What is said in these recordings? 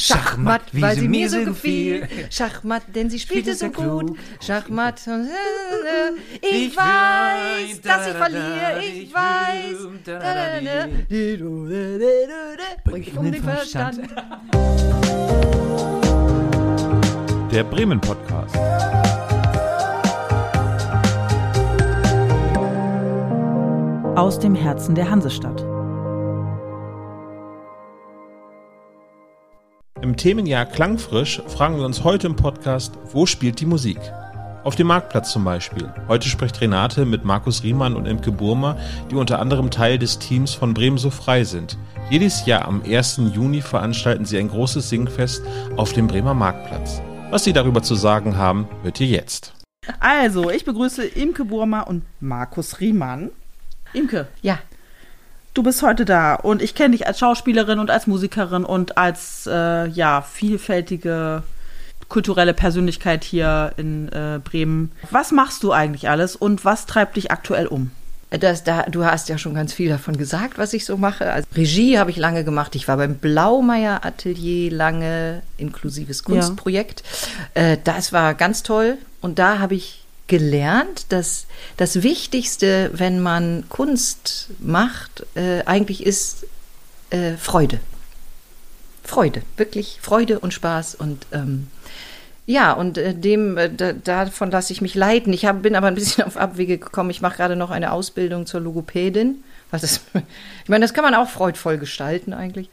Schachmatt, weil sie mir so gefiel. Schachmatt, denn sie spielte so gut. Schachmatt, äh, ich weiß, dass ich verliere, ich weiß. Bring mich um den Verstand. Der Bremen Podcast. Aus dem Herzen der Hansestadt. Im Themenjahr Klangfrisch fragen wir uns heute im Podcast, wo spielt die Musik? Auf dem Marktplatz zum Beispiel. Heute spricht Renate mit Markus Riemann und Imke Burmer, die unter anderem Teil des Teams von Bremen so frei sind. Jedes Jahr am 1. Juni veranstalten sie ein großes Singfest auf dem Bremer Marktplatz. Was sie darüber zu sagen haben, hört ihr jetzt. Also, ich begrüße Imke Burmer und Markus Riemann. Imke, Ja, du bist heute da und ich kenne dich als Schauspielerin und als Musikerin und als äh, ja vielfältige kulturelle Persönlichkeit hier in äh, Bremen. Was machst du eigentlich alles und was treibt dich aktuell um? das, da, du hast ja schon ganz viel davon gesagt, was ich so mache. Also Regie habe ich lange gemacht. Ich war beim Blaumeier Atelier lange, inklusives Kunstprojekt. Äh, das war ganz toll. Und da habe ich gelernt, dass das Wichtigste, wenn man Kunst macht, äh, eigentlich ist äh, Freude. Freude, wirklich Freude und Spaß und ähm, ja, und äh, dem äh, da, davon lasse ich mich leiten. Ich hab, bin aber ein bisschen auf Abwege gekommen. Ich mache gerade noch eine Ausbildung zur Logopädin. Was ist, ich meine, das kann man auch freudvoll gestalten eigentlich.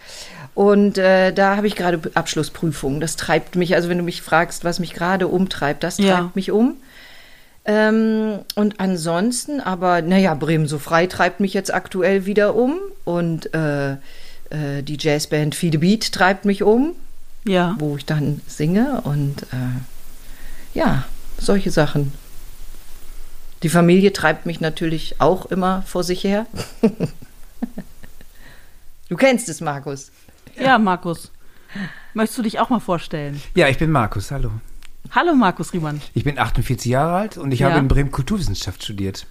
Und äh, da habe ich gerade Abschlussprüfungen. Das treibt mich, also wenn du mich fragst, was mich gerade umtreibt, das treibt Ja. mich um. Ähm, und ansonsten, aber naja, Bremen so frei treibt mich jetzt aktuell wieder um. Und äh, äh, die Jazzband Feed Beat treibt mich um Ja. wo ich dann singe und äh, ja, solche Sachen. Die Familie treibt mich natürlich auch immer vor sich her. du kennst es, Markus. Ja, Markus. Möchtest du dich auch mal vorstellen? Ja, ich bin Markus, hallo. Hallo Markus Riemann. Ich bin 48 Jahre alt und ich Ja. habe in Bremen Kulturwissenschaft studiert.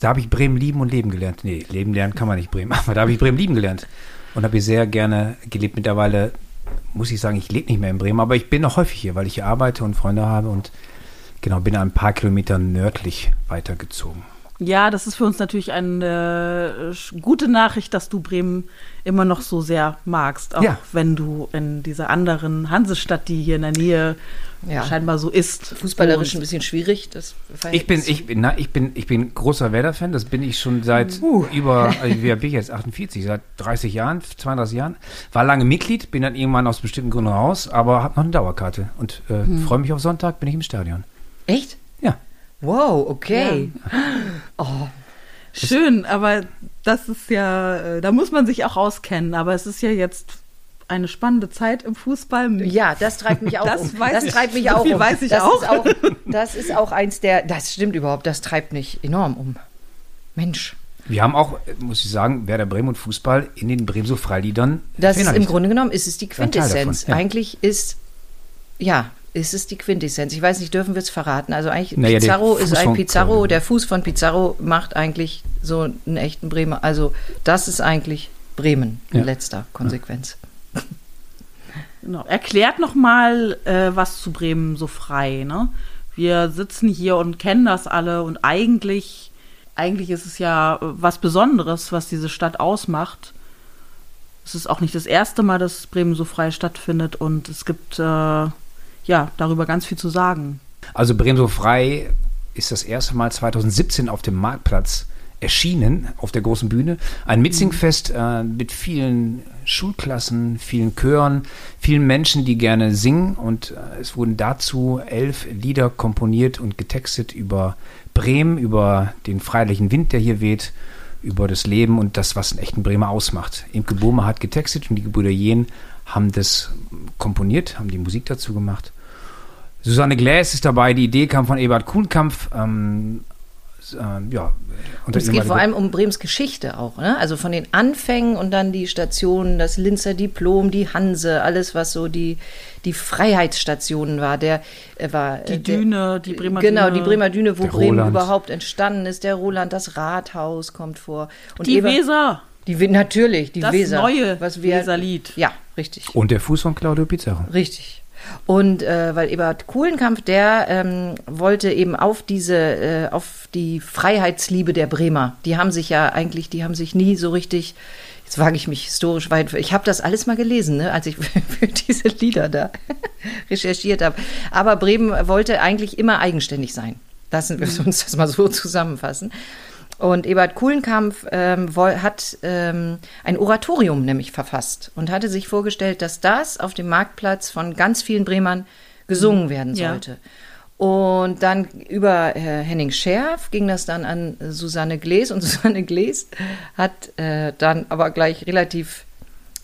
Da habe ich Bremen lieben und leben gelernt. Nee, leben lernen kann man nicht Bremen, aber da habe ich Bremen lieben gelernt. Und habe hier sehr gerne gelebt. Mittlerweile muss ich sagen, ich lebe nicht mehr in Bremen, aber ich bin noch häufig hier, weil ich hier arbeite und Freunde habe und genau, bin ein paar Kilometer nördlich weitergezogen. Ja, das ist für uns natürlich eine äh, gute Nachricht, dass du Bremen immer noch so sehr magst, auch Ja. wenn du in dieser anderen Hansestadt, die hier in der Nähe Ja. scheinbar so ist. Fußballerisch ein bisschen schwierig. Das Ich bin, ich, bin- na, ich bin, ich bin großer Werder-Fan. Das bin ich schon seit über, also wie alt bin ich jetzt? 48, seit 30 Jahren, 32 Jahren. War lange Mitglied, bin dann irgendwann aus bestimmten Gründen raus, aber habe noch eine Dauerkarte und äh, freue mich auf Sonntag, bin ich im Stadion. Echt? Ja. Wow, okay. Schön, aber das ist ja, äh, da muss man sich auch auskennen. Aber es ist ja jetzt eine spannende Zeit im Fußball. Ja, das treibt mich auch Das um. weiß das ich. treibt mich So auch viel um. weiß ich das auch. Ist auch. Das ist auch eins der, das stimmt überhaupt, das treibt mich enorm um. Mensch. Wir haben auch, muss ich sagen, Werder Bremen und Fußball in den Bremen Freiliedern. Das ist im. Grunde genommen ist es die Quintessenz. ja. Eigentlich ist ja, ist es die Quintessenz. Ich weiß nicht, dürfen wir es verraten? Also eigentlich Naja, Pizarro ist ein Pizarro, der Fuß von Pizarro macht eigentlich so einen echten Bremer. Also das ist eigentlich Bremen in Ja. letzter Konsequenz. Genau. Erklärt noch mal, äh, was zu Bremen so frei. Ne? Wir sitzen hier und kennen das alle und eigentlich, eigentlich ist es ja äh, was Besonderes, was diese Stadt ausmacht. Es ist auch nicht das erste Mal, dass Bremen so frei stattfindet und es gibt äh, ja darüber ganz viel zu sagen. Also Bremen so frei ist das erste Mal 2017 auf dem Marktplatz erschienen, auf der großen Bühne. Ein Mitsingfest äh, mit vielen Schulklassen, vielen Chören, vielen Menschen, die gerne singen. Und äh, es wurden dazu elf Lieder komponiert und getextet über Bremen, über den freilichen Wind, der hier weht, über das Leben und das, was einen echten Bremer ausmacht. Imke Burmer hat getextet und die Gebrüder Jehn haben das komponiert, haben die Musik dazu gemacht. Susanne Gläs ist dabei, die Idee kam von Ebert Kuhnkampf. Ähm, ähm, ja, Und es geht vor allem um Brems Geschichte auch, ne? Also von den Anfängen und dann die Stationen, das Linzer Diplom, die Hanse, alles was so die die Freiheitsstationen war, der äh, war Die äh, der, Düne, die Bremer Genau, Düne. die Bremer Düne, wo Der Bremen Roland. überhaupt entstanden ist, der Roland, das Rathaus kommt vor und Die Eber- Weser. die natürlich, die Das Weser, neue was wir Weserlied. Ja, richtig. Und der Fuß von Claudio Pizarro. Richtig. Und äh, weil Eberhard Kuhlenkampf, der ähm, wollte eben auf diese, äh, auf die Freiheitsliebe der Bremer. Die haben sich ja eigentlich, die haben sich nie so richtig, jetzt wage ich mich historisch weit, ich habe das alles mal gelesen, ne, als ich für diese Lieder da recherchiert habe. Aber Bremen wollte eigentlich immer eigenständig sein. Lassen wir uns das mal so zusammenfassen. Und Ebert Kuhlenkampf ähm, hat ähm, ein Oratorium nämlich verfasst und hatte sich vorgestellt, dass das auf dem Marktplatz von ganz vielen Bremern gesungen werden sollte. Ja. Und dann über äh, Henning Scherf ging das dann an Susanne Glees und Susanne Glees hat äh, dann aber gleich relativ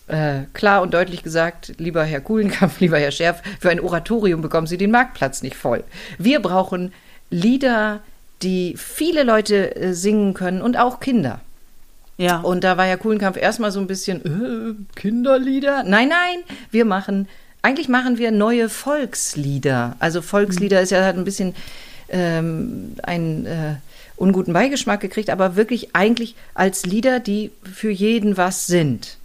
äh, klar und deutlich gesagt, lieber Herr Kuhlenkampf, lieber Herr Scherf, für ein Oratorium bekommen Sie den Marktplatz nicht voll. Wir brauchen Lieder, die viele Leute äh, singen können und auch Kinder. Ja. Und da war ja Kuhlenkampf erstmal so ein bisschen äh, Kinderlieder. Nein, nein, wir machen, eigentlich machen wir neue Volkslieder. Also Volkslieder mhm. ist ja hat ein bisschen ähm, einen äh, unguten Beigeschmack gekriegt, aber wirklich eigentlich als Lieder, die für jeden was sind.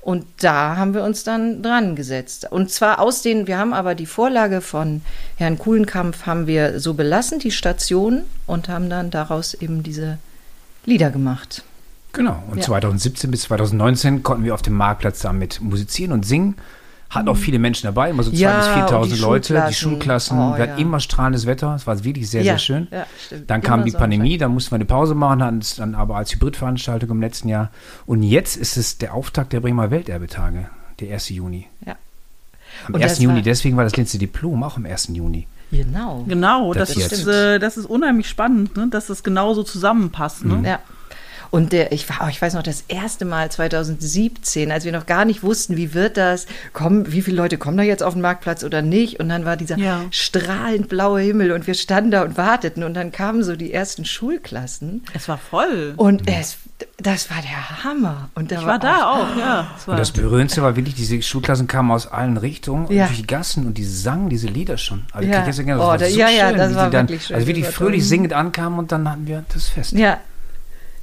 Und da haben wir uns dann dran gesetzt. Und zwar aus den, wir haben aber die Vorlage von Herrn Kuhlenkampf haben wir so belassen, die Station, und haben dann daraus eben diese Lieder gemacht. Genau. Und ja. 2017 bis 2019 konnten wir auf dem Marktplatz damit musizieren und singen. Hat auch viele Menschen dabei, immer so 2.000 ja, bis 4.000 Leute. Die Schulklassen, oh, wir hatten ja. immer strahlendes Wetter. Es war wirklich sehr, ja, sehr schön. dann kam immer die Pandemie, da mussten wir eine Pause machen, hatten es dann aber als Hybridveranstaltung im letzten Jahr. Und jetzt ist es der Auftakt der Bremer Welterbetage, der 1. Juni. Ja. Am Und 1. Juni, deswegen war das letzte Diplom auch am 1. Juni. Genau. Genau, das, das ist, äh, das ist unheimlich spannend, ne? dass das genauso zusammenpasst. Ne? Mhm. Ja. Und der, ich war, ich weiß noch, das erste Mal 2017, als wir noch gar nicht wussten, wie wird das, kommen, wie viele Leute kommen da jetzt auf den Marktplatz oder nicht? Und dann war dieser ja. strahlend blaue Himmel und wir standen da und warteten und dann kamen so die ersten Schulklassen. Es war voll. Und es, das war der Hammer. Und da ich war, war da auch, auch ja. Das und das Berührendste war wirklich, diese Schulklassen kamen aus allen Richtungen ja. durch die Gassen und die sangen diese Lieder schon. Also ja. Ich das, oh, da, so ja, ja, das war dann, wirklich schön. Also wirklich fröhlich singend ankamen und dann hatten wir das Fest. Ja,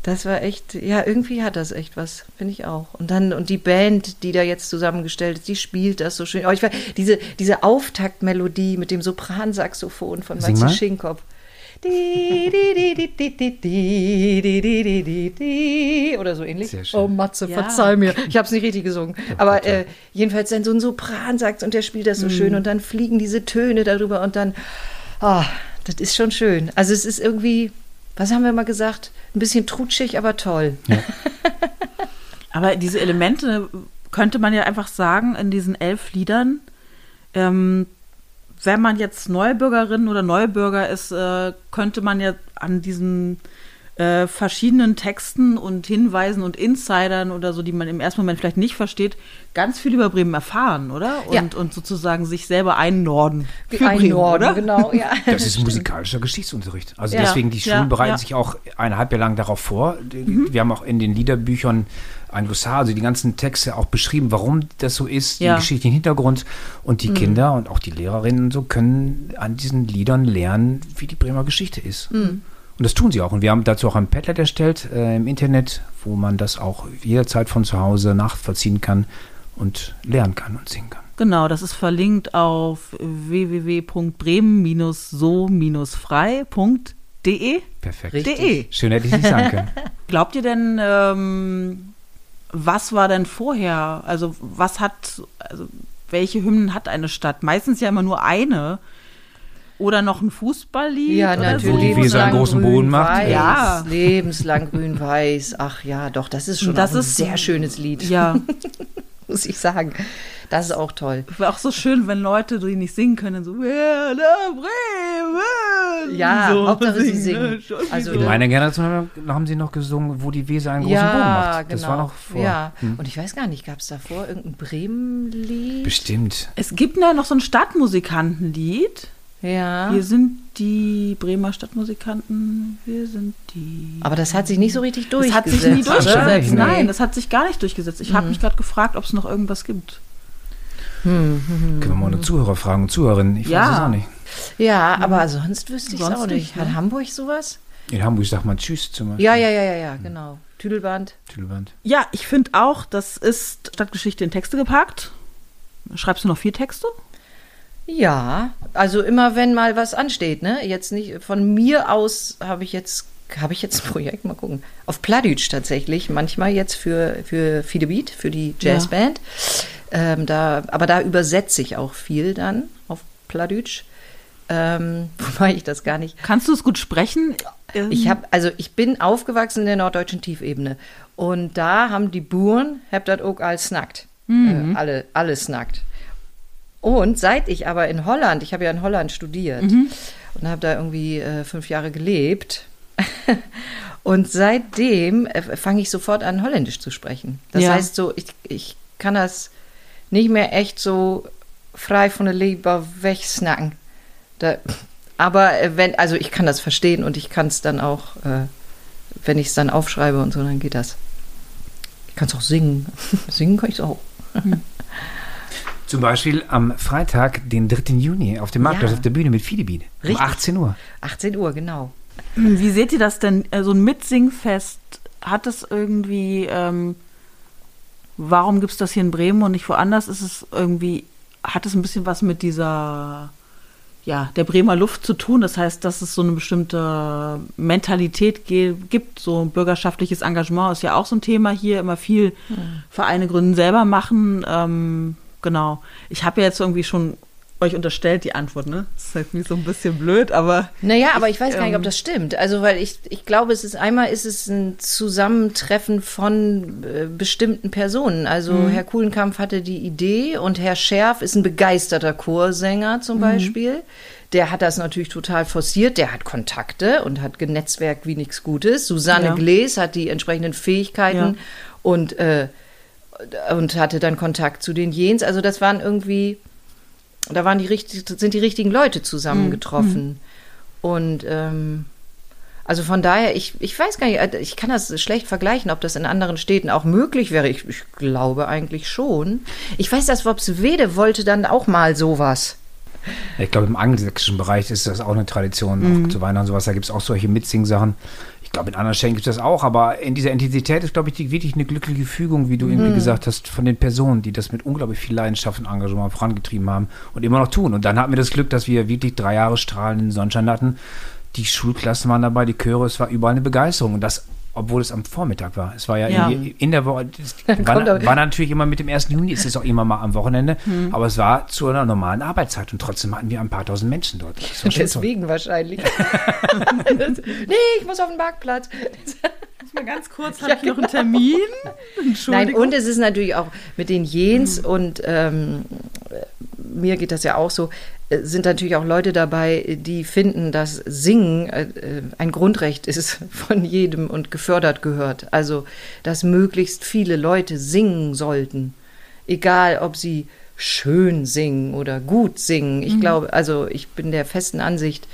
das war echt, ja, irgendwie hat das echt was, finde ich auch. Und dann, und die Band, die da jetzt zusammengestellt ist, die spielt das so schön. Oh, ich war, diese, diese Auftaktmelodie mit dem Sopransaxophon von Matze Schinkopf. Oder so ähnlich. Oh, Matze, ja. verzeih mir. Ich habe es nicht richtig gesungen. Aber äh, jedenfalls dann so ein Sopransax und der spielt das so mhm. schön und dann fliegen diese Töne darüber und dann, oh, das ist schon schön. Also es ist irgendwie, was haben wir mal gesagt? Ein bisschen trutschig, aber toll. Ja. aber diese Elemente könnte man ja einfach sagen, in diesen elf Liedern, ähm, wenn man jetzt Neubürgerin oder Neubürger ist, äh, könnte man ja an diesen äh, verschiedenen Texten und Hinweisen und Insidern oder so, die man im ersten Moment vielleicht nicht versteht, ganz viel über Bremen erfahren, oder? Und, ja. und sozusagen sich selber einnorden. Für oder? genau, ja. Das ist musikalischer Geschichtsunterricht. Also ja. deswegen, die Schulen ja, bereiten sich auch eineinhalb Jahre lang darauf vor. Mhm. Wir haben auch in den Liederbüchern ein Glossar, also die ganzen Texte auch beschrieben, warum das so ist, ja. den geschichtlichen Hintergrund. Und die mhm. Kinder und auch die Lehrerinnen so können an diesen Liedern lernen, wie die Bremer Geschichte ist. Mhm. Und das tun sie auch. Und wir haben dazu auch ein Padlet erstellt äh, im Internet, wo man das auch jederzeit von zu Hause nachvollziehen kann und lernen kann und singen kann. Genau, das ist verlinkt auf www.bremen-so-frei.de. Perfekt. De. Schön hätte ich nicht sagen können. Glaubt ihr denn, ähm, was war denn vorher? Also was hat, also welche Hymnen hat eine Stadt? Meistens ja immer nur eine. Oder noch ein Fußballlied. Ja, natürlich. So. Wie einen großen Boden macht. Ja. Lebenslang grün-weiß. Ach ja, doch, das ist schon das ist, ein sehr schönes Lied. Ja. Muss ich sagen. Das ist auch toll. Wäre auch so schön, wenn Leute, die nicht singen können, so Werder Bremen. Ja, so Hauptsache sie singen. Also in meiner Generation haben sie noch gesungen, wo die Weser einen großen ja, Bogen macht. Das genau. war noch vor. Ja, hm. und ich weiß gar nicht, gab es davor irgendein Bremen-Lied? Bestimmt. Es gibt da noch so ein Stadtmusikantenlied. Ja. Wir sind die Bremer Stadtmusikanten, wir sind die. Aber das hat sich nicht so richtig durchgesetzt. Das hat sich nie durchgesetzt. Nein, das hat sich gar nicht durchgesetzt. Ich mhm. habe mich gerade gefragt, ob es noch irgendwas gibt. Hm, hm, hm. Können wir mal eine Zuhörer fragen und Zuhörerinnen? Ich ja. weiß es auch nicht. Ja, aber sonst wüsste ich es auch nicht. Hat ne? Hamburg sowas? In Hamburg sagt man Tschüss zum Beispiel. Ja, ja, ja, ja, ja, genau. Tüdelband. Tüdelband. Ja, ich finde auch, das ist Stadtgeschichte in Texte gepackt. Schreibst du noch vier Texte? Ja, also immer wenn mal was ansteht, ne? Jetzt nicht von mir aus habe ich jetzt habe ich jetzt ein Projekt, mal gucken. Auf Pladütsch tatsächlich, manchmal jetzt für, für Fide Beat, für die Jazzband. Ja. Ähm, da, aber da übersetze ich auch viel dann auf Pladütsch. Ähm, wobei ich das gar nicht. Kannst du es gut sprechen? Ich habe, also ich bin aufgewachsen in der norddeutschen Tiefebene und da haben die Buren, hab das auch alles snackt. Mhm. Äh, alle, alle snackt. Und seit ich aber in Holland, ich habe ja in Holland studiert mhm. und habe da irgendwie äh, fünf Jahre gelebt. und seitdem äh, fange ich sofort an, Holländisch zu sprechen. Das ja. heißt so, ich, ich kann das nicht mehr echt so frei von der Leber wegsnacken. Da, aber äh, wenn, also ich kann das verstehen und ich kann es dann auch, äh, wenn ich es dann aufschreibe und so, dann geht das. Ich kann es auch singen. singen kann ich es auch. Hm. Zum Beispiel am Freitag, den 3. Juni, auf dem Marktplatz ja. auf der Bühne mit Fidebeat. Um 18 Uhr. 18 Uhr, genau. Wie seht ihr das denn? So also ein Mitsingfest, hat es irgendwie, ähm, warum gibt es das hier in Bremen und nicht woanders? Ist es irgendwie, hat es ein bisschen was mit dieser ja, der Bremer Luft zu tun. Das heißt, dass es so eine bestimmte Mentalität gibt. So bürgerschaftliches Engagement ist ja auch so ein Thema hier. Immer viel mhm. Vereine gründen, selber machen. Ähm, genau. Ich habe ja jetzt irgendwie schon euch unterstellt, die Antwort, ne? Das ist halt irgendwie so ein bisschen blöd, aber. Naja, aber ich, ich weiß gar nicht, ob ähm, das stimmt. Also, weil ich, ich glaube, es ist einmal ist es ein Zusammentreffen von äh, bestimmten Personen. Also mhm. Herr Kuhlenkampf hatte die Idee und Herr Scherf ist ein begeisterter Chorsänger zum mhm. Beispiel. Der hat das natürlich total forciert. Der hat Kontakte und hat genetzwerkt wie nichts Gutes. Susanne ja. Glees hat die entsprechenden Fähigkeiten ja. und, äh, und hatte dann Kontakt zu den Jens. Also das waren irgendwie da waren die richtig, sind die richtigen Leute zusammengetroffen. Mhm. Und ähm, also von daher, ich, ich weiß gar nicht, äh, ich kann das schlecht vergleichen, ob das in anderen Städten auch möglich wäre. Ich, ich glaube eigentlich schon. Ich weiß, dass Wopswede wollte dann auch mal sowas. Ich glaube, im angelsächsischen Bereich ist das auch eine Tradition, mhm. auch zu Weihnachten sowas. Da gibt es auch solche Mitsing-Sachen glaube, in anderen Stellen gibt es das auch, aber in dieser Intensität ist, glaube ich, die, wirklich eine glückliche Fügung, wie du mhm. irgendwie gesagt hast, von den Personen, die das mit unglaublich viel Leidenschaft und Engagement vorangetrieben haben und immer noch tun. Und dann hatten wir das Glück, dass wir wirklich drei Jahre strahlenden Sonnenschein hatten. Die Schulklassen waren dabei, die Chöre, es war überall eine Begeisterung. Und das obwohl es am Vormittag war. Es war ja, ja. In, in, der Woche, war, war, natürlich immer mit dem 1. Juni, ist es auch immer mal am Wochenende, hm. aber es war zu einer normalen Arbeitszeit und trotzdem hatten wir ein paar tausend Menschen dort. Deswegen toll. wahrscheinlich. nee, ich muss auf den Marktplatz. mal ganz kurz, habe ich noch einen Termin? Nein, und es ist natürlich auch mit den Jens mhm. und ähm, mir geht das ja auch so, sind natürlich auch Leute dabei, die finden, dass Singen äh, ein Grundrecht ist von jedem und gefördert gehört. Also, dass möglichst viele Leute singen sollten. Egal, ob sie schön singen oder gut singen. Ich mhm. glaube, also ich bin der festen Ansicht,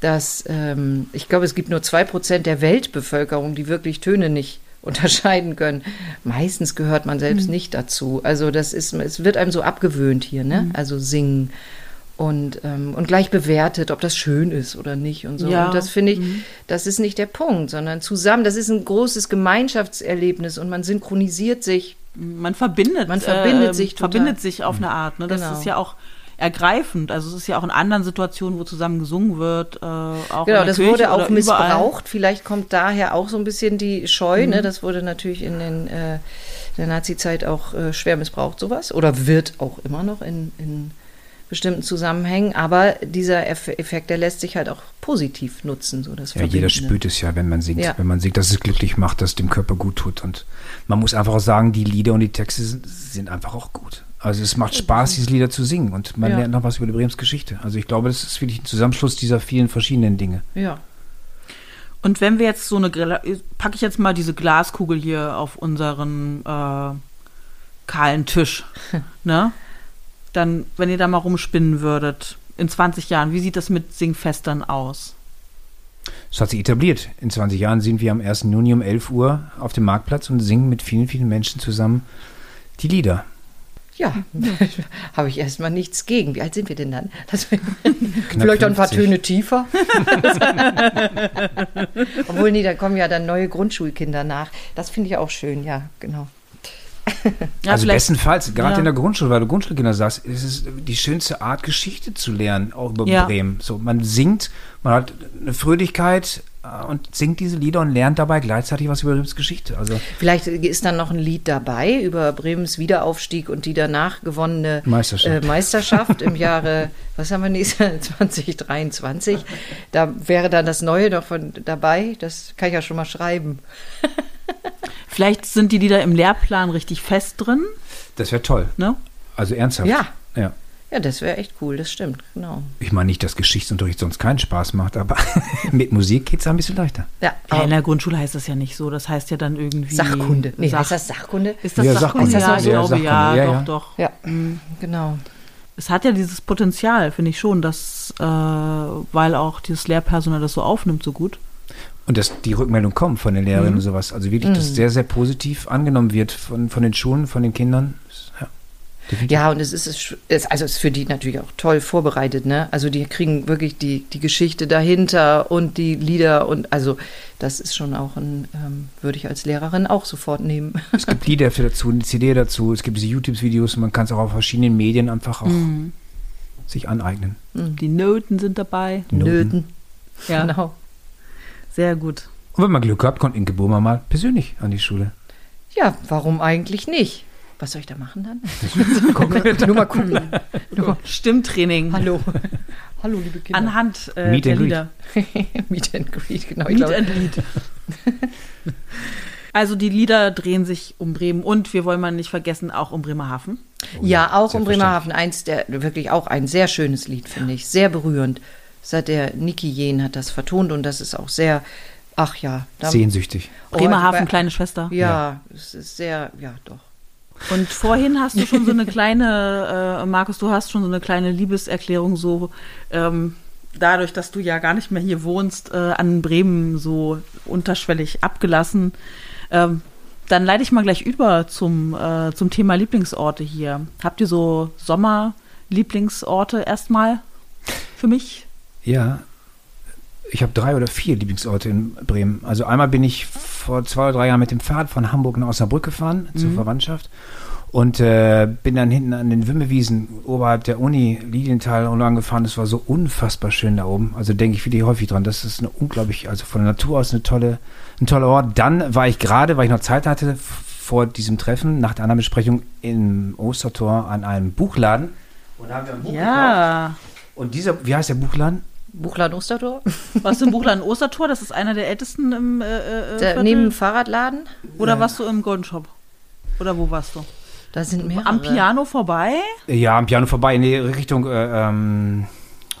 dass ähm, ich glaube, es gibt nur zwei Prozent der Weltbevölkerung, die wirklich Töne nicht unterscheiden können. Meistens gehört man selbst mhm. nicht dazu. Also das ist, es wird einem so abgewöhnt hier, ne? Mhm. Also singen und, ähm, und gleich bewertet, ob das schön ist oder nicht und so. Ja. Und das finde ich, mhm. das ist nicht der Punkt, sondern zusammen, das ist ein großes Gemeinschaftserlebnis und man synchronisiert sich. Man verbindet, man verbindet äh, sich, total. verbindet sich auf eine Art. Ne? Das genau. ist ja auch ergreifend. Also es ist ja auch in anderen Situationen, wo zusammen gesungen wird. Äh, auch genau, das Kirche wurde auch missbraucht. Vielleicht kommt daher auch so ein bisschen die Scheu. Ne? Mhm. Ne? Das wurde natürlich in, den, äh, der Nazi-Zeit auch äh, schwer missbraucht, sowas. Oder wird auch immer noch in, in bestimmten Zusammenhängen. Aber dieser Effekt, der lässt sich halt auch positiv nutzen. So das ja, jeder spürt es ja, wenn man singt. Ja. Wenn man singt, dass es glücklich macht, dass es dem Körper gut tut. Und man muss einfach auch sagen, die Lieder und die Texte sind, sind einfach auch gut. Also es macht Spaß, diese Lieder zu singen und man ja. lernt noch was über die Brems Geschichte. Also ich glaube, das ist wirklich ein Zusammenschluss dieser vielen verschiedenen Dinge. Ja. Und wenn wir jetzt so eine, packe ich jetzt mal diese Glaskugel hier auf unseren äh, kahlen Tisch, ne? Dann, wenn ihr da mal rumspinnen würdet, in 20 Jahren, wie sieht das mit Singfestern aus? Es hat sich etabliert. In 20 Jahren sind wir am 1. Juni um 11 Uhr auf dem Marktplatz und singen mit vielen, vielen Menschen zusammen die Lieder. Ja, habe ich erstmal nichts gegen. Wie alt sind wir denn dann? Das vielleicht ein paar 50. Töne tiefer. Obwohl, nee, da kommen ja dann neue Grundschulkinder nach. Das finde ich auch schön, ja, genau. Ja, also bestenfalls, gerade Ja. in der Grundschule, weil du Grundschulkinder sagst, ist es die schönste Art, Geschichte zu lernen, auch über Ja. Bremen. So, man singt, man hat eine Fröhlichkeit äh, und singt diese Lieder und lernt dabei gleichzeitig was über Bremens Geschichte. Also Vielleicht ist dann noch ein Lied dabei über Bremens Wiederaufstieg und die danach gewonnene Meisterschaft. äh, Meisterschaft im Jahre, was haben wir nächstes 2023. Da wäre dann das Neue noch von dabei. Das kann ich ja schon mal schreiben. Vielleicht sind die Lieder im Lehrplan richtig fest drin. das wäre toll. Ne? Also ernsthaft. Ja. ja. Ja, das wäre echt cool, das stimmt, genau. Ich meine nicht, dass Geschichtsunterricht sonst keinen Spaß macht, aber mit Musik geht es ein bisschen leichter. Ja, Ja, in der Grundschule heißt das ja nicht so. Das heißt ja dann irgendwie. Sachkunde. Nee, Sach heißt das Sachkunde? Ist das Ja, Sachkunde? Sachkunde. Ja, ich glaube, Ja, ja, ja, doch, doch. Ja, genau. Es hat ja dieses Potenzial, finde ich schon, dass, äh, weil auch dieses Lehrpersonal das so aufnimmt, so gut. Und dass die Rückmeldung kommt von den Lehrerinnen Mhm. und sowas. Also wirklich, dass sehr, sehr positiv angenommen wird von, von den Schulen, von den Kindern. Ja. Ja, und es ist, es ist, also es ist für die natürlich auch toll vorbereitet, ne? Also die kriegen wirklich die, die Geschichte dahinter und die Lieder und also das ist schon auch ein, ähm, würde ich als Lehrerin auch sofort nehmen. Es gibt Lieder für dazu, eine CD dazu, es gibt diese YouTube-Videos und man kann es auch auf verschiedenen Medien einfach auch Mhm. sich aneignen. Die Noten sind dabei. Noten. Nöten. Ja, Genau. Sehr gut. Und wenn man Glück hat, kommt Inge Burmer mal persönlich an die Schule. Ja, warum eigentlich nicht? Was soll ich da machen dann? Nur mal gucken. Nur mal, Stimmtraining. hallo. hallo, liebe Kinder. Anhand äh, Meet der and greet. Lieder. Meet and Greet, genau. Meet glaube, and Lead. Also die Lieder drehen sich um Bremen und wir wollen mal nicht vergessen, auch um Bremerhaven. Ja, auch um. Bremerhaven. Eins der, wirklich auch ein sehr schönes Lied, finde ich. Sehr berührend. Seit der Niki Jen hat das vertont und das ist auch sehr, ach ja. da- Sehnsüchtig. Oh, Bremerhaven, kleine Schwester. Ja, es ist sehr, ja, doch. Und vorhin hast du schon so eine kleine, äh, Markus, du hast schon so eine kleine Liebeserklärung so, ähm, dadurch, dass du ja gar nicht mehr hier wohnst, äh, an Bremen so unterschwellig abgelassen. Ähm, dann leite ich mal gleich über zum, äh, zum Thema Lieblingsorte hier. Habt ihr so Sommerlieblingsorte erstmal für mich? Ja, ich habe drei oder vier Lieblingsorte in Bremen. Also einmal bin ich vor zwei oder drei Jahren mit dem Fahrrad von Hamburg nach Osnabrück gefahren zur Verwandtschaft und äh, bin dann hinten an den Wimmewiesen oberhalb der Uni Lilienthal lang gefahren. Das war so unfassbar schön da oben. Also denke ich wirklich häufig dran. Das ist eine unglaublich, also von der Natur aus eine tolle, ein toller Ort. Dann war ich gerade, weil ich noch Zeit hatte, vor diesem Treffen, nach der anderen Besprechung im Ostertor an einem Buchladen. Und da haben wir ein Buch gekauft. Ja. Und dieser, wie heißt der Buchladen? Buchladen Ostertor? Warst du im Buchland Ostertor? Das ist einer der ältesten im äh, äh, Da, Viertel. neben dem Fahrradladen? Oder warst du im Golden Shop? Oder wo warst du? Da sind mehrere. Am Piano vorbei? Ja, am Piano vorbei, in die Richtung, äh, ähm,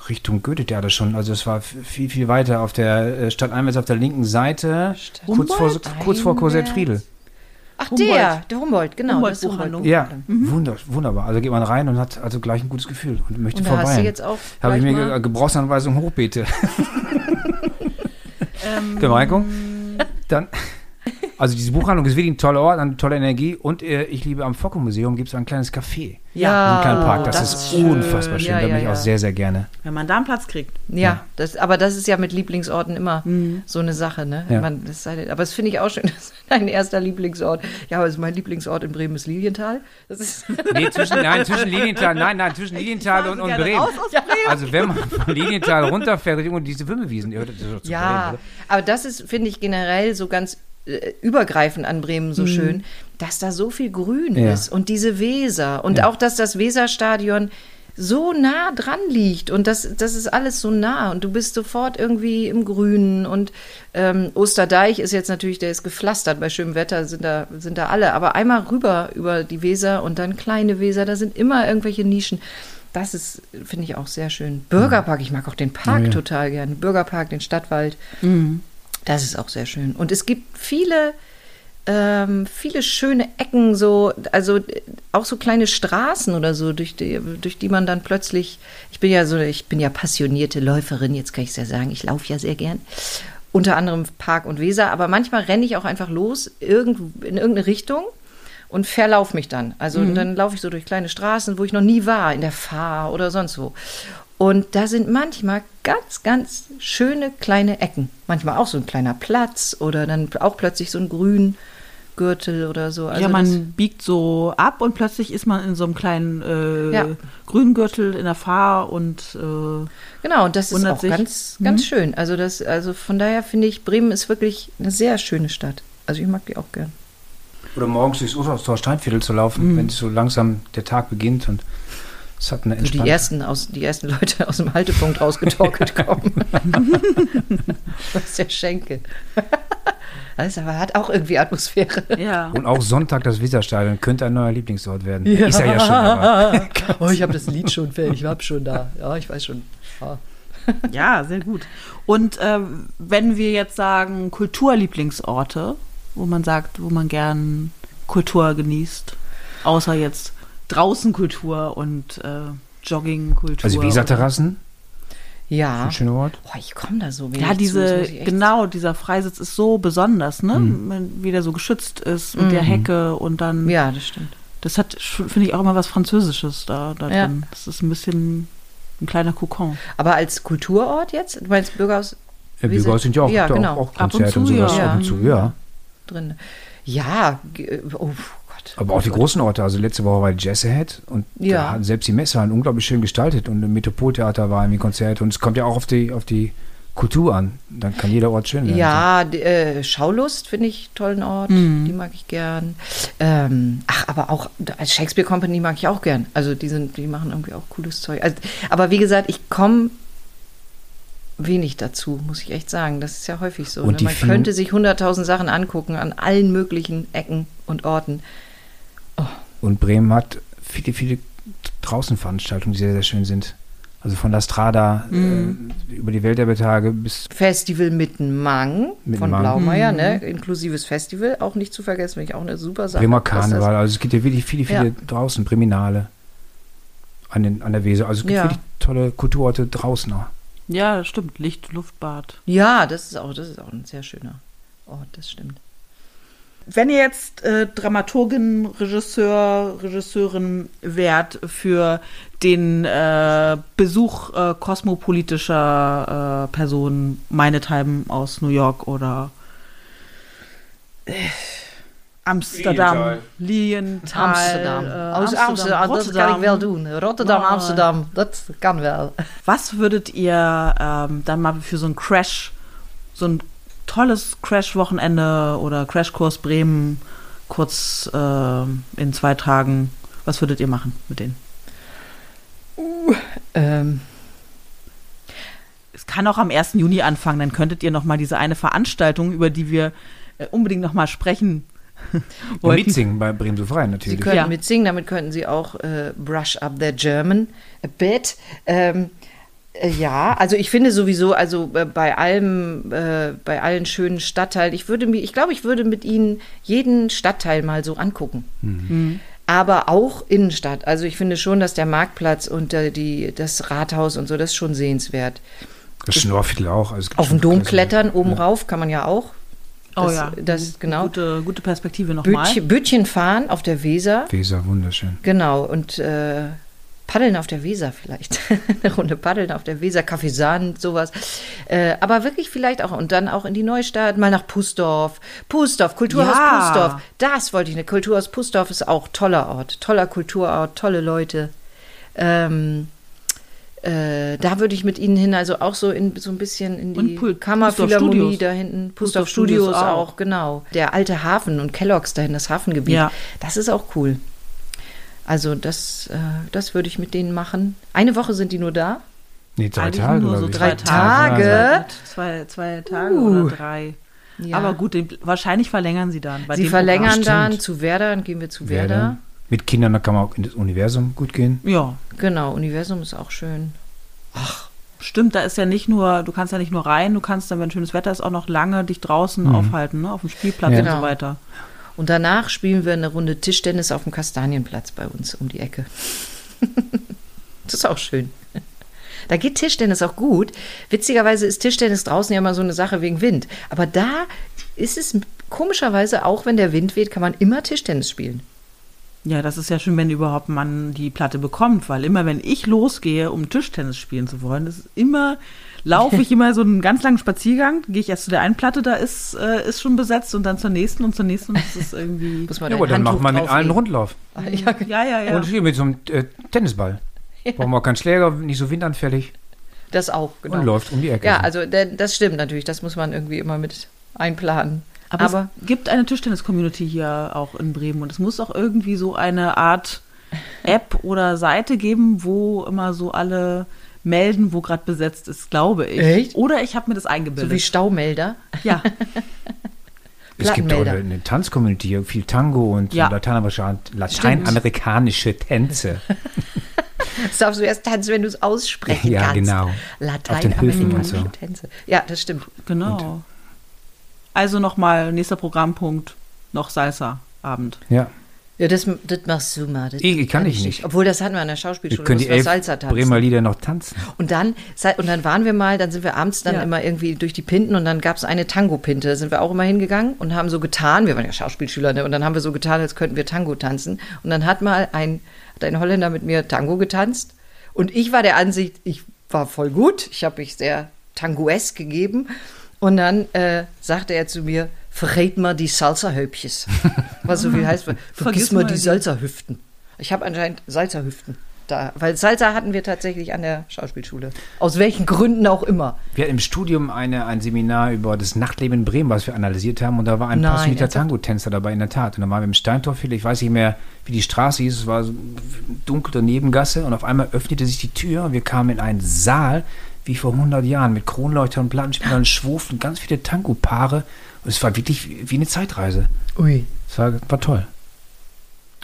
Richtung Goethe-Theater schon. Also es war viel, viel weiter auf der äh, Stadt Einwärts auf der linken Seite, kurz vor, kurz vor Cosette Friedel. Ach, Humboldt. der, der Humboldt, genau. Humboldt das ist Humboldt. Buchhandlung. Ja, wunder, wunderbar. Also geht man rein und hat also gleich ein gutes Gefühl und möchte Und da hast du vorbei. jetzt auch Habe ich mir Ge Gebrauchsanweisung Hochbeete. Ähm? Dann. Also diese Buchhandlung ist wirklich ein toller Ort, eine tolle Energie und äh, ich liebe am Focke-Museum gibt es ein kleines Café. Ja, Ein kleinen Park, das, das ist schön. unfassbar schön. Ja, da bin ja, ich auch sehr, sehr gerne. Wenn man da einen Platz kriegt. Ja, das, aber das ist ja mit Lieblingsorten immer so eine Sache, ne? Ja. Man, das sei, aber das finde ich auch schön, das ist dein erster Lieblingsort. Ja, aber also mein Lieblingsort in Bremen ist Lilienthal. Das ist Nee, zwischen, nein, zwischen Lilienthal, nein, nein, zwischen Lilienthal und, und Bremen. raus aus Bremen. Also wenn man von Lilienthal runterfährt, Richtung diese Wimmelwiesen, ja, das ist doch zu ja, Bremen, aber das ist, finde ich, generell so ganz äh, übergreifend an Bremen so schön, dass da so viel Grün Ja. ist und diese Weser und Ja. auch, dass das Weserstadion so nah dran liegt und das, das ist alles so nah und du bist sofort irgendwie im Grünen und ähm, Osterdeich ist jetzt natürlich, der ist gepflastert, bei schönem Wetter sind da, sind da alle, aber einmal rüber über die Weser und dann kleine Weser, da sind immer irgendwelche Nischen. Das ist, finde ich auch sehr schön. Bürgerpark, ich mag auch den Park Ja, ja. total gerne. Bürgerpark, den Stadtwald. Das ist auch sehr schön. Und es gibt viele, ähm, viele schöne Ecken, so, also auch so kleine Straßen oder so, durch die, durch die man dann plötzlich, ich bin ja so, ich bin ja passionierte Läuferin, jetzt kann ich es ja sagen, ich laufe ja sehr gern. Unter anderem Park und Weser, aber manchmal renne ich auch einfach los irgend, in irgendeine Richtung und verlaufe mich dann. Also Mhm. dann laufe ich so durch kleine Straßen, wo ich noch nie war, in der Fahr oder sonst wo. Und da sind manchmal ganz, ganz schöne kleine Ecken. Manchmal auch so ein kleiner Platz oder dann auch plötzlich so ein Grüngürtel oder so. Also ja, man biegt so ab und plötzlich ist man in so einem kleinen äh, Ja. Grüngürtel in der Fahr und äh, Genau, und das ist Wundert auch sich. ganz, Mhm. ganz schön. Also das, also von daher finde ich, Bremen ist wirklich eine sehr schöne Stadt. Also ich mag die auch gern. Oder morgens durchs Ostertor Steinviertel zu laufen, wenn so langsam der Tag beginnt und es hat eine Also die ersten, aus, die ersten Leute aus dem Haltepunkt rausgetorkelt kommen. das ist der Schenke. Das aber hat auch irgendwie Atmosphäre. ja. Und auch Sonntag das Weserstadion könnte ein neuer Lieblingsort werden. Ist er ja schon, aber oh, ich habe das Lied schon fertig, ich habe schon da. Ja, ich weiß schon. Ja. ja, sehr gut. Und ähm, wenn wir jetzt sagen Kulturlieblingsorte, wo man sagt, wo man gern Kultur genießt, außer jetzt draußen Kultur und äh, Joggingkultur. also Weserterrassen, Ja. ein schöner Ort. Boah, ich komme da so wenig Ja, zu, das diese, echt genau, dieser Freisitz ist so besonders, ne? Mhm. Wenn wieder so geschützt ist mit der Hecke und dann. Ja, das stimmt. das hat, finde ich, auch immer was Französisches da, da Ja. drin. Das ist ein bisschen ein kleiner Kokon. Aber als Kulturort jetzt? Du meinst Bürgerhaus Ja, Bürgerhaus sind ja auch, Ja, da genau. auch, auch Ab und Konzerte und, zu, sowas. ja. Ab und zu, ja. drin? Ja, oh Gott. Aber auch die großen Orte, also letzte Woche war die Jazz Ahead und Ja. da hatten selbst die Messehallen unglaublich schön gestaltet und im Metropoltheater war irgendwie ein Konzert und es kommt ja auch auf die, auf die Kultur an. Dann kann jeder Ort schön werden. Ja, die, äh, Schaulust finde ich einen tollen Ort. Mhm. Die mag ich gern. Ähm, ach, aber auch als Shakespeare Company mag ich auch gern. Also die sind, die machen irgendwie auch cooles Zeug. Also, aber wie gesagt, ich komme wenig dazu, muss ich echt sagen. Das ist ja häufig so. Und Ne? Man könnte sich hunderttausend Sachen angucken an allen möglichen Ecken und Orten. Und Bremen hat viele, viele Draußenveranstaltungen, die sehr, sehr schön sind. Also von La Strada Mhm. äh, über die Welterbetage bis Festival Mittenmang von Mittenmang. Blaumeier, ne? Mhm. inklusives Festival, auch nicht zu vergessen, finde ich auch eine super Sache. Bremer Karneval. Also es gibt ja wirklich viele, viele Ja. draußen, Priminale an, den, an der Weser. Also es gibt Ja. wirklich tolle Kulturorte draußen auch. Ja, das stimmt. Licht, Luftbad. Ja, das ist auch, das ist auch ein sehr schöner Ort, das stimmt. Wenn ihr jetzt äh, Dramaturgin, Regisseur, Regisseurin wärt für den äh, Besuch äh, kosmopolitischer äh, Personen, meinethalben aus New York oder äh, Amsterdam, Lilienthal, Amsterdam. äh, Aus Amsterdam, das kann ich wel doen. Rotterdam, Mooi. Amsterdam, das kann wel. Was würdet ihr ähm, dann mal für so einen Crash, so ein tolles Crash-Wochenende oder Crashkurs Bremen kurz ähm, in zwei Tagen, was würdet ihr machen mit denen? Ähm, Es kann auch am 1. Juni anfangen, dann könntet ihr noch mal diese eine Veranstaltung, über die wir äh, unbedingt noch mal sprechen wollten. mitsingen bei Bremen so frei Sie natürlich. könnten Ja. mitsingen, damit könnten Sie auch äh, brush up their German a bit. Ähm, äh, ja, also ich finde sowieso, also äh, bei allem, äh, bei allen schönen Stadtteilen, ich würde mir, ich glaube, ich würde mit Ihnen jeden Stadtteil mal so angucken. Aber auch Innenstadt. Also ich finde schon, dass der Marktplatz und äh, die, das Rathaus und so, das ist schon sehenswert. Das Schnorrviertel auch. Also Auf den Dom klettern, oben rauf, kann man ja auch. Oh Das- ja, das- genau. Gute, gute Perspektive nochmal. Bötchen, Bötchen fahren auf der Weser. Weser, wunderschön. Genau, und äh, Paddeln auf der Weser vielleicht. Eine Runde Paddeln auf der Weser, Kaffeesand, sowas. Äh, aber wirklich vielleicht auch, und dann auch in die Neustadt, mal nach Pusdorf. Pusdorf, Kulturhaus Ja. Pusdorf. Das wollte ich nicht. Kulturhaus Pusdorf ist auch toller Ort, toller Kulturort, tolle Leute. Ähm, äh, da würde ich mit Ihnen hin, also auch so in so ein bisschen in die Pul- Kammerphilharmonie da hinten. Pusdorf Pusdorf Studios Studios auch. auch. genau. Der alte Hafen und Kelloggs dahin, das Hafengebiet. Ja. Das ist auch cool. Also das, äh, das würde ich mit denen machen. Eine Woche sind die nur da. Nee, drei Eigentlich Tage. nur so ich. drei Tage. Tage. Zwei, zwei Tage Uh. oder drei. Ja. Aber gut, den, wahrscheinlich verlängern sie dann. Bei Sie dem verlängern Stimmt. dann zu Werder, dann gehen wir zu Werder. Werder. Mit Kindern, da kann man auch in das Universum gut gehen. Programm. Genau, Universum ist auch schön. Ja, stimmt, da ist ja nicht nur, du kannst ja nicht nur rein, du kannst dann, wenn schönes Wetter ist, auch noch lange dich draußen Mhm. aufhalten, ne? auf dem Spielplatz Ja. und Genau. so weiter. Und danach spielen wir eine Runde Tischtennis auf dem Kastanienplatz bei uns um die Ecke. das ist auch schön. Da geht Tischtennis auch gut. Witzigerweise ist Tischtennis draußen ja immer so eine Sache wegen Wind. Aber da ist es komischerweise auch, wenn der Wind weht, kann man immer Tischtennis spielen. Ja, das ist ja schön, wenn überhaupt man die Platte bekommt, weil immer wenn ich losgehe, um Tischtennis spielen zu wollen, ist immer, laufe ich immer so einen ganz langen Spaziergang, gehe ich erst zu der einen Platte, da ist, äh, ist schon besetzt und dann zur nächsten und zur nächsten und das ist irgendwie. Muss man Ja, aber dann macht man mit allen. Rundlauf. Ah, Ja, ja, ja, ja. Und hier mit so einem äh, Tennisball. Brauchen wir keinen Schläger, nicht so windanfällig. das auch, genau. Und läuft um die Ecke. Ja, also der- das stimmt natürlich. Das muss man irgendwie immer mit einplanen. Aber, Aber, es gibt eine Tischtennis-Community hier auch in Bremen und es muss auch irgendwie so eine Art App oder Seite geben, wo immer so alle melden, wo gerade besetzt ist, glaube ich. Echt? Oder ich habe mir das so wie eingebildet. Staumelder. ja, es gibt auch eine, eine Tanzcommunity, viel Tango und Ja. lateinamerikanische, lateinamerikanische Tänze. Das darfst du erst tanzen, wenn du es aussprechen Ja, kannst. genau. Auf den Höfen und so. Lateinamerikanische Tänze. Ja, das stimmt. genau. Also nochmal, nächster Programmpunkt, noch Salsa-Abend. Ja. Ja, das, das machst du mal. Das Ich- ich kann ich nicht. Obwohl, das hatten wir an der Wir Schauspielschule. können die wir elf Salsa tanzen. Bremer Lieder noch tanzen. Und dann, und dann waren wir mal, dann sind wir abends dann Ja. immer irgendwie durch die Pinten und dann gab es eine Tango-Pinte. Da sind wir auch immer hingegangen und haben so getan, wir waren ja Schauspielschüler, ne? und dann haben wir so getan, als könnten wir Tango tanzen. Und dann hat mal ein, hat ein Holländer mit mir Tango getanzt. Und ich war der Ansicht, ich war voll gut. Ich habe mich sehr tangoesk gegeben. Und dann äh, sagte er zu mir, verrät mal die Salsa-Höpjes. Was so viel heißt, vergiss mal mal die die- Salsa-Hüften. Ich habe anscheinend Salsa-Hüften da, weil Salsa hatten wir tatsächlich an der Schauspielschule. Aus welchen Gründen auch immer. Wir hatten im Studium eine, ein Seminar über das Nachtleben in Bremen, was wir analysiert haben. Und da war ein Nein, passionierter? Tango-Tänzer dabei, in der Tat. Und dann waren wir im Steintorviertel, ich weiß nicht mehr, wie die Straße hieß. Es war so eine dunkle Nebengasse. Und auf einmal öffnete sich die Tür. und Wir kamen in einen Saal, wie vor 100 Jahren, mit Kronleuchtern und Plattenspielern, schwufen ganz viele Tango-Paare. Und es war wirklich wie eine Zeitreise. Ui. Es war, war toll.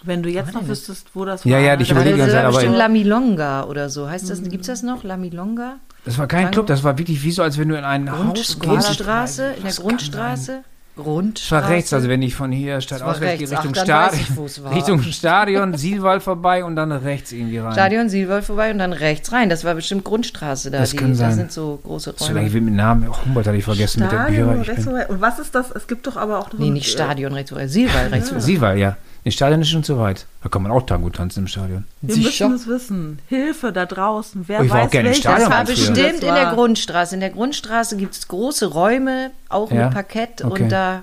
Wenn du jetzt noch wüsstest, wo das Ja, war. ja, ne? ich überlege Zeit, aber bestimmt in- La Milonga oder so. Heißt das, gibt's das noch? La Milonga? Das war kein? Club, das war wirklich wie so, als wenn du in ein Haus gehst. Grundstraße? In der Grundstraße? Es Grundstraße? war rechts, also wenn ich von hier stadtauswärts gehe. Richtung, Ach, Stadion, ich. Richtung Stadion, Sielwald vorbei und dann rechts irgendwie rein. Stadion Silber vorbei und dann rechts rein. Das war bestimmt Grundstraße da. Das die, kann Da sein. sind so große So lange Räume. wie mit Namen, oh, Humboldt hatte ich vergessen mit der Stadion. Ich rechts bin, vorbei. Und was ist das? Es gibt doch aber auch noch Nee, nicht Stadion rechts vorbei. Silber rechts vorbei. Sielwald, ja. Das Stadion ist schon zu weit. Da kann man auch Tango tanzen im Stadion. Wir Sicher? müssen es wissen. Hilfe da draußen. Wer Oh, ich war weiß, auch gerne im welches Stadion Das war bestimmt das in der. Grundstraße. In der Grundstraße gibt es große Räume, auch Ja? mit Parkett. Okay. Und da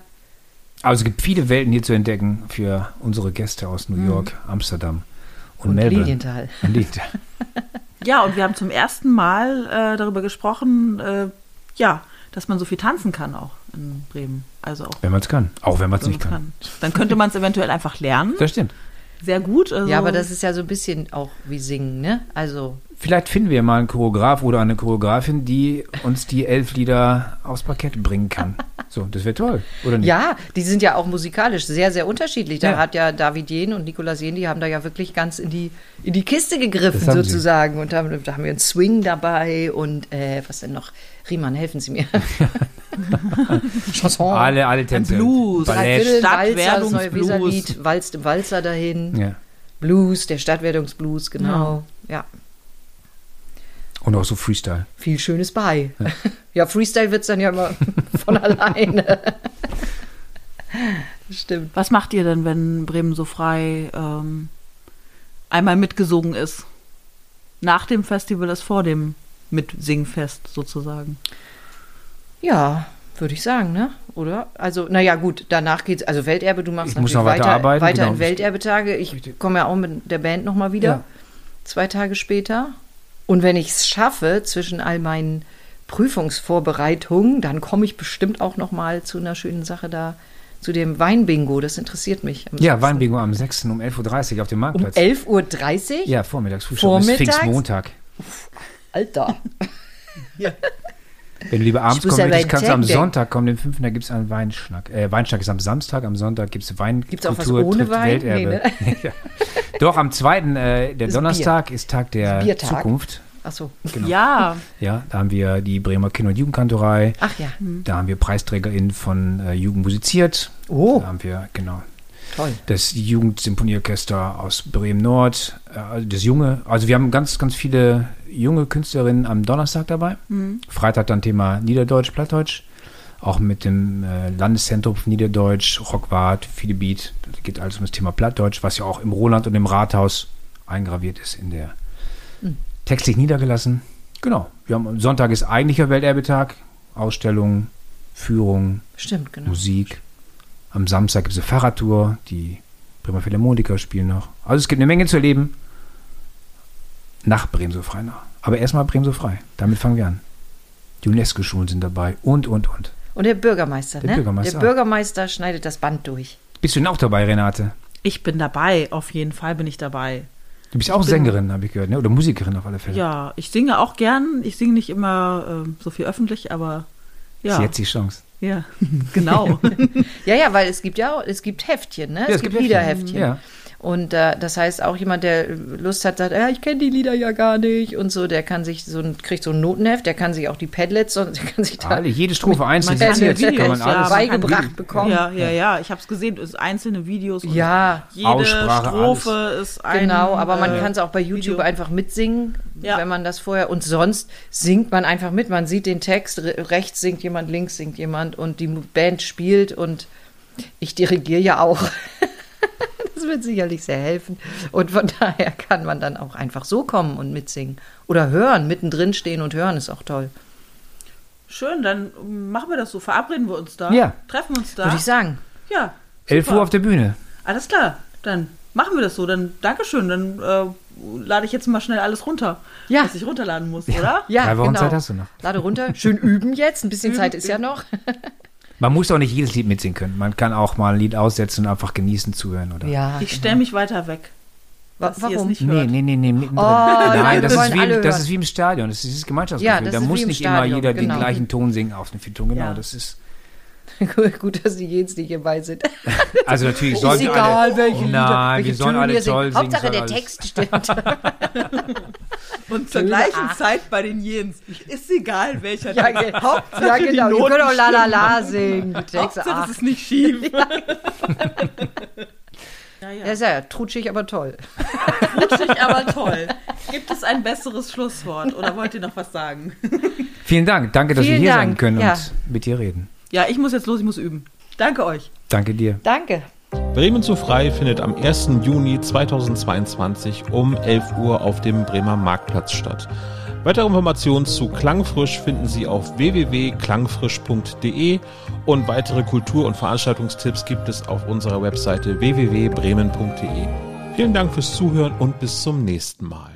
Aber es gibt viele Welten hier zu entdecken für unsere Gäste aus New York, Amsterdam und, Mhm. und Melbourne. Lilienthal. Und Lilienthal. Ja, und wir haben zum ersten Mal äh, darüber gesprochen, äh, ja, dass man so viel tanzen kann auch in Bremen. Also auch Wenn man es kann. Auch wenn man es nicht man's kann. Dann könnte man es eventuell einfach lernen. Das stimmt. Sehr gut. Also, Ja, aber das ist ja so ein bisschen auch wie Singen, ne? Also, Vielleicht finden wir mal einen Choreograf oder eine Choreografin, die uns die elf Lieder aufs Parkett bringen kann. So, das wäre toll, oder nicht? ja, die sind ja auch musikalisch sehr, sehr unterschiedlich. Da Ja. hat ja David Jen und Nicolas Jen, die haben da ja wirklich ganz in die, in die Kiste gegriffen, haben sie. sozusagen. Und da, haben- da haben wir einen Swing dabei und äh, was denn noch? Riemann, helfen Sie mir. Chanson. Alle, alle Tänze. Blues, Ballett. Stadtwerdungsblues. Weserlied, walzt im Walzer dahin. Ja. Blues, der Stadtwertungsblues, genau. Ja. Und auch so Freestyle. viel Schönes bei. Ja, Freestyle wird es dann ja immer von alleine. Stimmt. Was macht ihr denn, wenn Bremen so frei ähm, einmal mitgesungen ist? Nach dem Festival ist vor dem Mitsingfest sozusagen. Ja, würde ich sagen, ne? Oder? Also, naja, gut, danach geht's, also Welterbe, du machst Ich muss natürlich noch weiter arbeiten, weiter genau. in Welterbetage. Ich komme ja auch mit der Band nochmal wieder, Ja. zwei Tage später. Und wenn ich es schaffe, zwischen all meinen Prüfungsvorbereitungen, dann komme ich bestimmt auch nochmal zu einer schönen Sache da, zu dem Weinbingo. Das interessiert mich. am Ja, 6. Weinbingo am 6. um 11.30 Uhr auf dem Um Marktplatz. 11.30 Uhr? Ja, vormittags Vormittags? Pfingstmontag. Alter. Wenn du lieber abends kommen beim kannst du am. Sonntag kommen, den 5. Da gibt es einen Weinschnack. Äh, Weinschnack ist am Samstag, am Sonntag gibt es Wein. Gibt's auch was Kultur ohne trifft Wein? Welterbe. Nee, ja. Doch, am 2. Äh, der Ist Donnerstag ist Tag der Ist Biertag. Zukunft. Achso. Genau. Ja, Ja, da haben wir die Bremer Kinder- und Jugendkantorei. Ach ja. Da haben wir PreisträgerInnen von äh, Jugend musiziert. Oh, Da haben wir, genau, toll. das Jugendsymphonieorchester aus Bremen Nord, äh, also das junge, also wir haben ganz, ganz viele junge Künstlerinnen am Donnerstag dabei. Freitag dann Thema Niederdeutsch, Plattdeutsch. auch mit dem äh, Landeszentrum für Niederdeutsch, Rockwart, Beat. Da geht alles um das Thema Plattdeutsch, was ja auch im Roland und im Rathaus eingraviert ist in der mhm. textlich niedergelassen. Genau. Wir haben Sonntag ist eigentlicher Welterbetag, Ausstellungen, Führung, Stimmt, genau. Musik. Am Samstag gibt es eine Fahrradtour, die Bremer Philharmoniker spielen noch. Also es gibt eine Menge zu erleben nach Bremso-frei noch. Aber erstmal Bremso-frei. Damit fangen wir an. Die UNESCO-Schulen sind dabei und, und, und. Und der Bürgermeister, Der ne? Bürgermeister Der Bürgermeister schneidet das Band durch. Bist du denn auch dabei, Renate? Ich bin dabei, auf jeden Fall bin ich dabei. Du bist auch bin- Sängerin, habe ich gehört, ne? oder Musikerin auf alle Fälle. Ja, ich singe auch gern. Ich singe nicht immer ähm, so viel öffentlich, aber Ist ja. jetzt die Chance. Ja, genau. Ja, ja, weil es gibt ja auch, es gibt Heftchen, ne? Ja, es, es gibt, gibt Heftchen. Liederheftchen. Ja. Und äh, das heißt, auch jemand, der Lust hat, sagt, ja, ich kenne die Lieder ja gar nicht und so, der kann sich so ein, kriegt so ein Notenheft, der kann sich auch die Padlets und der kann sich da Alle, jede Strophe einzeln man kann kann man Videos, alles. ja, man kann beigebracht Video- bekommen. ja, ja, ja. Ich habe es gesehen, es einzelne Videos. und Ja, jede Aussprache, Strophe ist ein. Genau, aber man äh, kann es auch bei YouTube Video. einfach mitsingen, Ja. wenn man das vorher. Und sonst singt man einfach mit. Man sieht den Text, re rechts singt jemand, links singt jemand und die Band spielt und ich dirigiere ja auch. das wird sicherlich sehr helfen. Und von daher kann man dann auch einfach so kommen und mitsingen. Oder hören, mittendrin stehen und hören ist auch toll. Schön, dann machen wir das so. Verabreden wir uns da. Ja. Treffen uns da. Würde ich sagen. Ja. 11 super. Uhr auf der Bühne. Alles klar. Dann machen wir das so. Dann Dankeschön. Dann äh, lade ich jetzt mal schnell alles runter, Ja. was ich runterladen muss, oder? Ja, Drei Wochen genau. Zeit hast du noch. Lade runter. Schön üben jetzt. Ein bisschen Üben, Zeit ist ja üben. noch. Man muss auch nicht jedes Lied mitsingen können. Man kann auch mal ein Lied aussetzen und einfach genießen, zuhören. Oder? Ja. Ich stelle mich weiter weg. Wa- Warum? nicht Nee, nee, nee, nee, mittendrin. Oh, nein, das, ist wie, das ist wie im Stadion. Das ist dieses Gemeinschaftsgefühl. Ja, das da ist muss nicht immer Stadion, jeder genau. den gleichen Ton singen auf den Vierton. Genau, Ja. das ist. Gut, dass die Jens nicht hierbei sind. Also natürlich Ist sollen wir egal, alle, welche Lieder, Nein, welche wir sollen alle toll singen. Hauptsache der Text stimmt. Und zur gleichen. Zeit bei den Jens. Ist egal, welcher ja, Text. Hauptsache ja, die genau. Ihr Noten könnt auch La La. La singen. Die Hauptsache, ach. es ist nicht schief. ja, Ja, ist ja trutschig, aber toll. Rutschig, aber toll. Gibt es ein besseres Schlusswort oder wollt ihr noch was sagen? Vielen Dank. Danke, dass Vielen wir hier Dank, sein können ja. und mit dir reden. Ja, ich muss jetzt los, ich muss üben. Danke euch. Danke dir. Danke. Bremen zu frei findet am 1. Juni 2022 um 11 Uhr auf dem Bremer Marktplatz statt. Weitere Informationen zu Klangfrisch finden Sie auf www.klangfrisch.de und weitere Kultur- und Veranstaltungstipps gibt es auf unserer Webseite www.bremen.de. Vielen Dank fürs Zuhören und bis zum nächsten Mal.